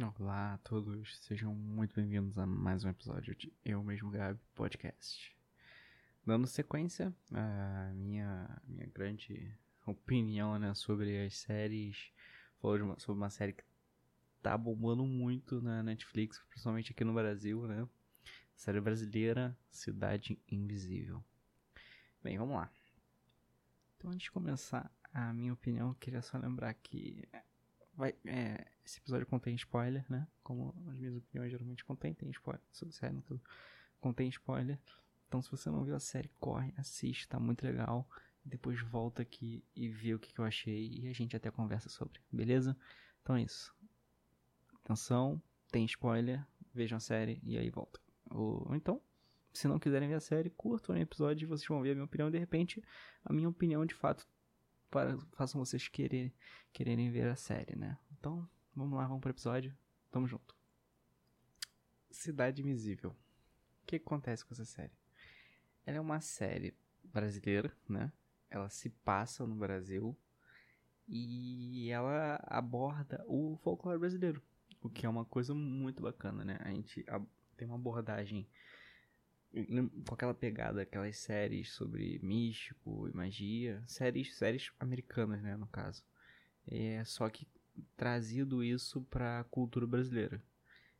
Olá a todos, sejam muito bem-vindos a mais um episódio de Eu Mesmo Gabi Podcast. Dando sequência à minha, minha grande opinião né, sobre as séries, falou sobre uma série que tá bombando muito na Netflix, principalmente aqui no Brasil, né? Série brasileira, Cidade Invisível. Bem, vamos lá. Então, antes de começar a minha opinião, eu queria só lembrar que vai, é, esse episódio contém spoiler, né? Como as minhas opiniões geralmente contêm, tem spoiler sobre série, não tudo. Contém spoiler. Então, se você não viu a série, corre, assiste, tá muito legal. Depois volta aqui e vê o que, que eu achei e a gente até conversa sobre, beleza? Então é isso. Atenção, tem spoiler, vejam a série e aí volta. Ou então, se não quiserem ver a série, curtam o episódio e vocês vão ver a minha opinião. De repente, a minha opinião de fato para, façam vocês querer, quererem ver a série, né? Então, vamos lá, vamos pro episódio. Tamo junto. Cidade Invisível. O que acontece com essa série? Ela é uma série brasileira, né? Ela se passa no Brasil e ela aborda o folclore brasileiro, o que é uma coisa muito bacana, né? A gente tem uma abordagem com aquela pegada, aquelas séries sobre místico e magia, séries, séries americanas, né, no caso. É só que trazido isso para a cultura brasileira.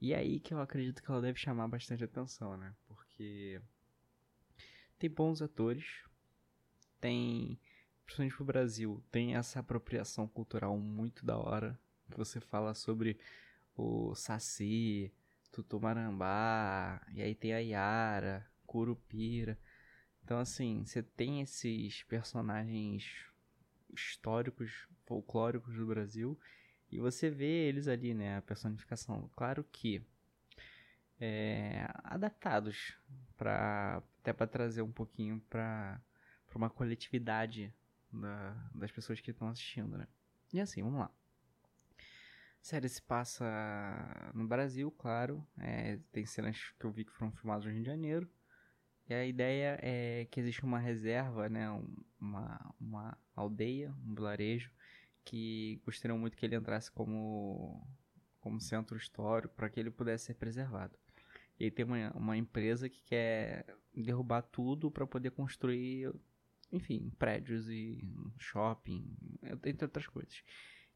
E é aí que eu acredito que ela deve chamar bastante atenção, né? Porque tem bons atores, tem principalmente pro Brasil, tem essa apropriação cultural muito da hora, você fala sobre o Saci, Tutumarambá, e aí tem a Yara, Curupira. Então, assim, você tem esses personagens históricos, folclóricos do Brasil, e você vê eles ali, né, a personificação. Claro que é, adaptados para até para trazer um pouquinho para uma coletividade da, das pessoas que estão assistindo, né? E assim, vamos lá. Série se passa no Brasil, claro. É, tem cenas que eu vi que foram filmadas no Rio de Janeiro. E a ideia é que existe uma reserva, né, uma, uma aldeia, um vilarejo, que gostariam muito que ele entrasse como, como centro histórico para que ele pudesse ser preservado. E aí tem uma, uma empresa que quer derrubar tudo para poder construir, enfim, prédios e shopping, entre outras coisas.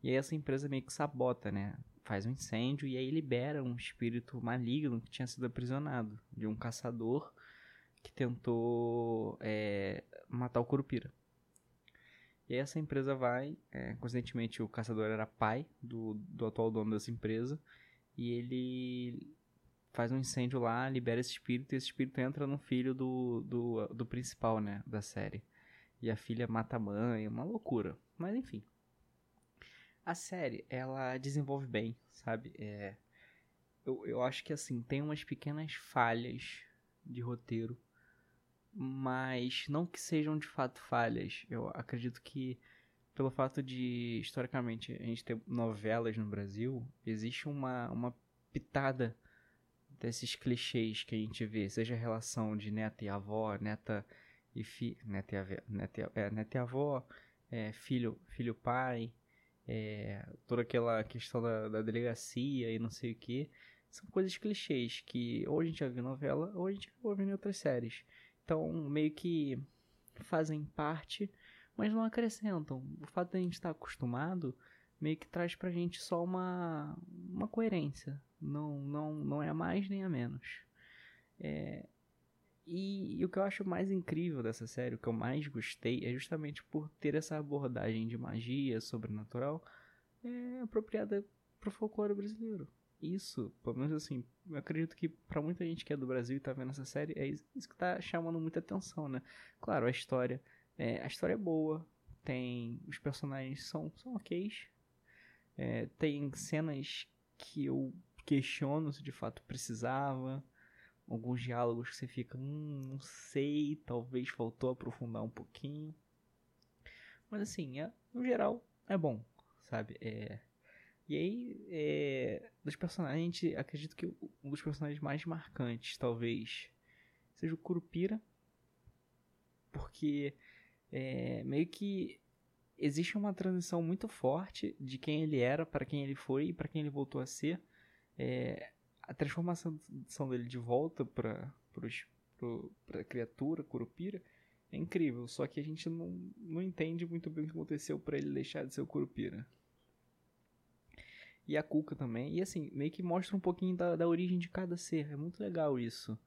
E aí essa empresa meio que sabota, né? Faz um incêndio e aí libera um espírito maligno que tinha sido aprisionado de um caçador que tentou é, matar o Curupira. E aí essa empresa vai, é, coincidentemente o caçador era pai do, do atual dono dessa empresa, e ele faz um incêndio lá, libera esse espírito, e esse espírito entra no filho do, do, do principal, né, da série. E a filha mata a mãe, uma loucura. Mas enfim. A série, ela desenvolve bem, sabe? É, eu, eu acho que, assim, tem umas pequenas falhas de roteiro, mas não que sejam de fato falhas. Eu acredito que, pelo fato de, historicamente, a gente ter novelas no Brasil, existe uma, uma pitada desses clichês que a gente vê, seja a relação de neta e avó, neta e fi, neta e, avó, neta é, neta e avó, é, filho, filho pai, é, toda aquela questão da, da, delegacia e não sei o que, são coisas clichês que ou a gente já viu novela ou a gente já viu em outras séries. Então, meio que fazem parte, mas não acrescentam. O fato de a gente estar acostumado meio que traz pra gente só uma, uma coerência. Não, não, não é a mais nem a menos. É, e, e, o que eu acho mais incrível dessa série, o que eu mais gostei, é justamente por ter essa abordagem de magia sobrenatural é, apropriada pro folclore brasileiro. Isso, pelo menos assim, eu acredito que para muita gente que é do Brasil e tá vendo essa série, é isso que tá chamando muita atenção, né? Claro, a história, é, a história é boa, tem os personagens são são ok, é, tem cenas que eu questiono se de fato precisava alguns diálogos que você fica, hum, não sei, talvez faltou aprofundar um pouquinho. Mas assim, é, no geral, é bom, sabe? É... E aí, é... dos personagens, acredito que um dos personagens mais marcantes, talvez, seja o Curupira. Porque é, meio que existe uma transição muito forte de quem ele era para quem ele foi e para quem ele voltou a ser É, a transformação dele de volta para a criatura, Curupira, é incrível. Só que a gente não, não entende muito bem o que aconteceu para ele deixar de ser o Curupira. E a Cuca também. E assim, meio que mostra um pouquinho da, da origem de cada ser. É muito legal isso.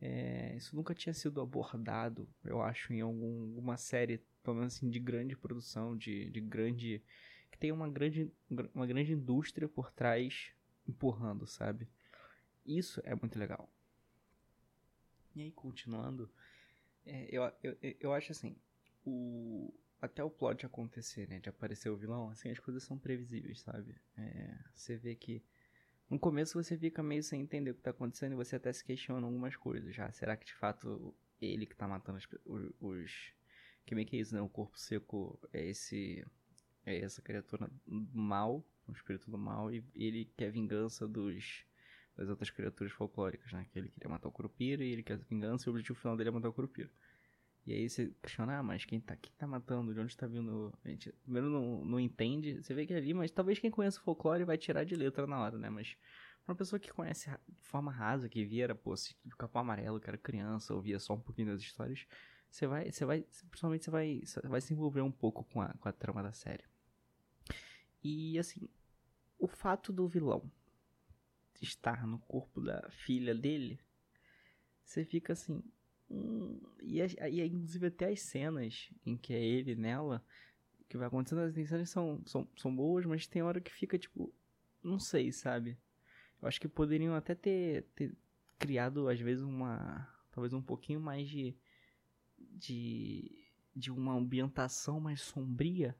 É, isso nunca tinha sido abordado, eu acho, em algum, alguma série, pelo menos assim, de grande produção, de, de grande. que tem uma grande, uma grande indústria por trás empurrando, sabe? Isso é muito legal. E aí, continuando, é, eu, eu, eu acho assim, o, até o plot acontecer, né, de aparecer o vilão, assim, as coisas são previsíveis, sabe? É, você vê que no começo você fica meio sem entender o que tá acontecendo e você até se questiona algumas coisas já. Será que de fato ele que tá matando os, os que meio que é isso, né? O corpo seco é esse é essa criatura mal, o espírito do mal e ele quer vingança dos das outras criaturas folclóricas, né? Que ele queria matar o Curupira e ele quer vingança e o objetivo final dele é matar o Curupira. E aí você questiona, ah, mas quem tá, quem tá matando? De onde tá vindo? A gente primeiro não, não entende, você vê que é ali, mas talvez quem conhece o folclore vai tirar de letra na hora, né? Mas pra uma pessoa que conhece de forma rasa, que via, era, pô, do capão amarelo, que era criança, ouvia só um pouquinho das histórias, você vai, você vai, principalmente você vai, você vai se envolver um pouco com a, com a trama da série. E assim, o fato do vilão estar no corpo da filha dele, você fica assim. Hum, e, e inclusive até as cenas em que é ele nela, que vai acontecendo, as cenas são, são, são boas, mas tem hora que fica tipo. Não sei, sabe? Eu acho que poderiam até ter, ter criado, às vezes, uma. Talvez um pouquinho mais de. de. de uma ambientação mais sombria.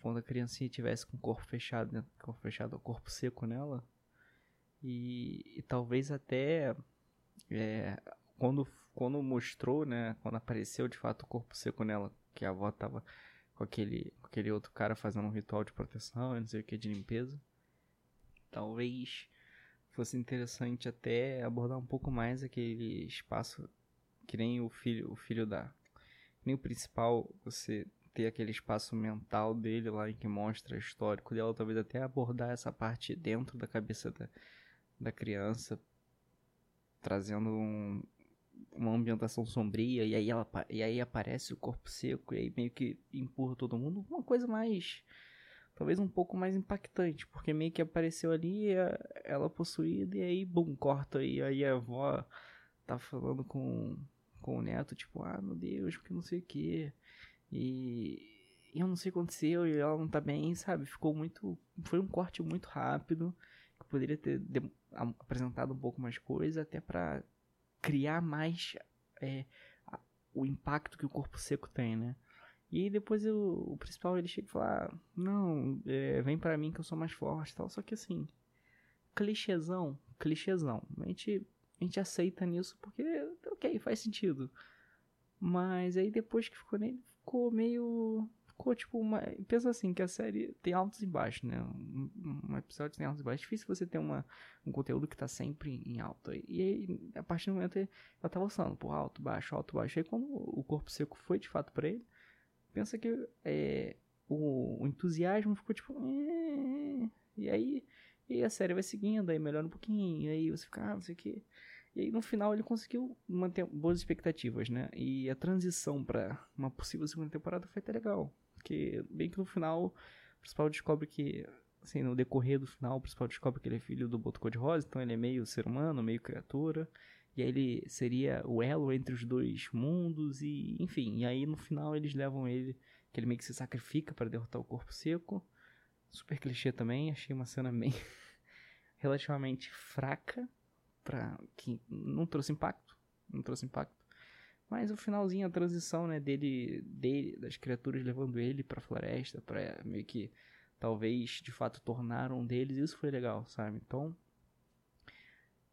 Quando a criancinha tivesse com o corpo fechado, né? corpo fechado, o corpo seco nela e, e talvez até é, quando, quando mostrou, né? Quando apareceu de fato o corpo seco nela, que a avó tava com aquele, com aquele outro cara fazendo um ritual de proteção, não sei o que, de limpeza. Talvez fosse interessante até abordar um pouco mais aquele espaço que nem o filho, o filho da. Nem o principal, você ter aquele espaço mental dele lá em que mostra o histórico dela, talvez até abordar essa parte dentro da cabeça da, da criança, trazendo um, uma ambientação sombria, e aí, ela, e aí aparece o corpo seco, e aí meio que empurra todo mundo. Uma coisa mais. Talvez um pouco mais impactante, porque meio que apareceu ali ela possuída, e aí, bum, corta, e aí a avó tá falando com, com o neto, tipo, ah, meu Deus, porque não sei o que. E, eu não sei o que aconteceu, e ela não tá bem, sabe? Ficou muito. Foi um corte muito rápido poderia ter apresentado um pouco mais coisa, até para criar mais é, o impacto que o corpo seco tem, né? E depois eu, o principal ele chega e fala: ah, Não, é, vem para mim que eu sou mais forte tal. Só que assim, clichêzão, clichêzão. A gente, a gente aceita nisso porque, ok, faz sentido. Mas aí depois que ficou nele, ficou meio ficou tipo uma. Pensa assim, que a série tem altos e baixos, né? Um, episódio tem altos e baixos. É difícil você ter uma, um conteúdo que tá sempre em alto. E aí, a partir do momento, ela tá lançando por alto, baixo, alto, baixo. E aí, quando o corpo seco foi de fato pra ele, pensa que é, o, o, entusiasmo ficou tipo. É... E aí. E a série vai seguindo, aí melhora um pouquinho, aí você fica, ah, não sei o que. E aí no final ele conseguiu manter boas expectativas, né? E a transição para uma possível segunda temporada foi até legal. Porque bem que no final, o principal descobre que, assim, no decorrer do final, o principal descobre que ele é filho do Boto Cor-de-Rosa, então ele é meio ser humano, meio criatura. E aí ele seria o elo entre os dois mundos e, enfim, e aí no final eles levam ele, que ele meio que se sacrifica para derrotar o corpo seco. Super clichê também, achei uma cena bem relativamente fraca para que não trouxe impacto, não trouxe impacto. Mas o finalzinho, a transição, né, dele, dele das criaturas levando ele pra floresta, pra meio que talvez de fato tornar um deles, isso foi legal, sabe? Então,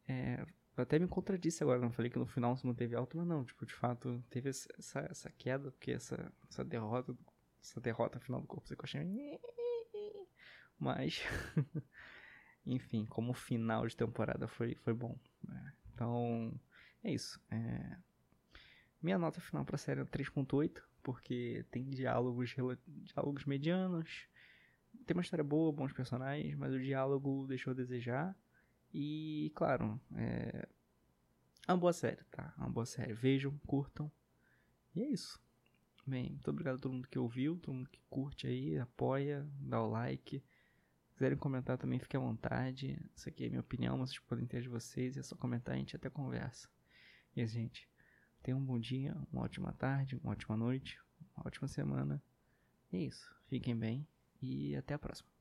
é, eu até me contradisse agora, não falei que no final se manteve alto, mas não, tipo, de fato teve essa, essa queda, porque essa, essa derrota, essa derrota final do corpo, você achei... Mas, enfim, como final de temporada foi, foi bom, né? Então, é isso, é... Minha nota final pra série é 3.8, porque tem diálogos, diálogos medianos, tem uma história boa, bons personagens, mas o diálogo deixou a desejar. E, claro, é uma boa série, tá? Uma boa série. Vejam, curtam. E é isso. Bem, muito obrigado a todo mundo que ouviu, todo mundo que curte aí, apoia, dá o like. Se quiserem comentar também, fique à vontade. Isso aqui é minha opinião, vocês podem ter de vocês. É só comentar, a gente até conversa. E é gente, tenham um bom dia, uma ótima tarde, uma ótima noite, uma ótima semana. É isso. Fiquem bem e até a próxima.